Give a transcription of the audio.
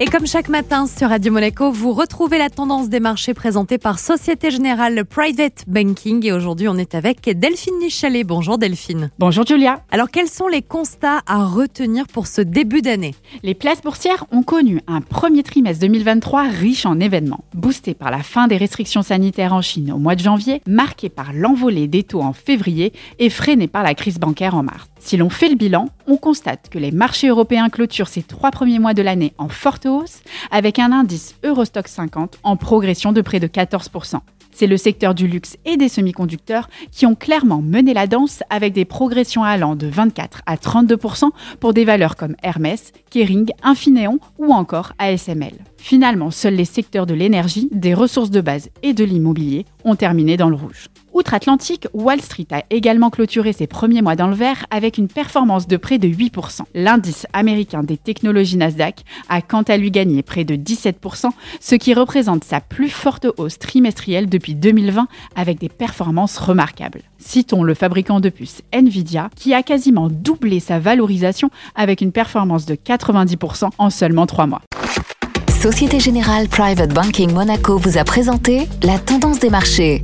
Et comme chaque matin sur Radio Monaco, vous retrouvez la tendance des marchés présentée par Société Générale Private Banking. Et aujourd'hui, on est avec Delphine Nichalet. Bonjour Delphine. Bonjour Julia. Alors, quels sont les constats à retenir pour ce début d'année? Les places boursières ont connu un premier trimestre 2023 riche en événements, boosté par la fin des restrictions sanitaires en Chine au mois de janvier, marqué par l'envolée des taux en février et freiné par la crise bancaire en mars. Si l'on fait le bilan, on constate que les marchés européens clôturent ces trois premiers mois de l'année en forte avec un indice Eurostock 50 en progression de près de 14%. C'est le secteur du luxe et des semi-conducteurs qui ont clairement mené la danse avec des progressions allant de 24 à 32% pour des valeurs comme Hermès, Kering, Infineon ou encore ASML. Finalement, seuls les secteurs de l'énergie, des ressources de base et de l'immobilier ont terminé dans le rouge. Outre-Atlantique, Wall Street a également clôturé ses premiers mois dans le vert avec une performance de près de 8%. L'indice américain des technologies Nasdaq a quant à lui gagné près de 17%, ce qui représente sa plus forte hausse trimestrielle depuis 2020 avec des performances remarquables. Citons le fabricant de puces Nvidia qui a quasiment doublé sa valorisation avec une performance de 90% en seulement 3 mois. Société Générale Private Banking Monaco vous a présenté la tendance des marchés.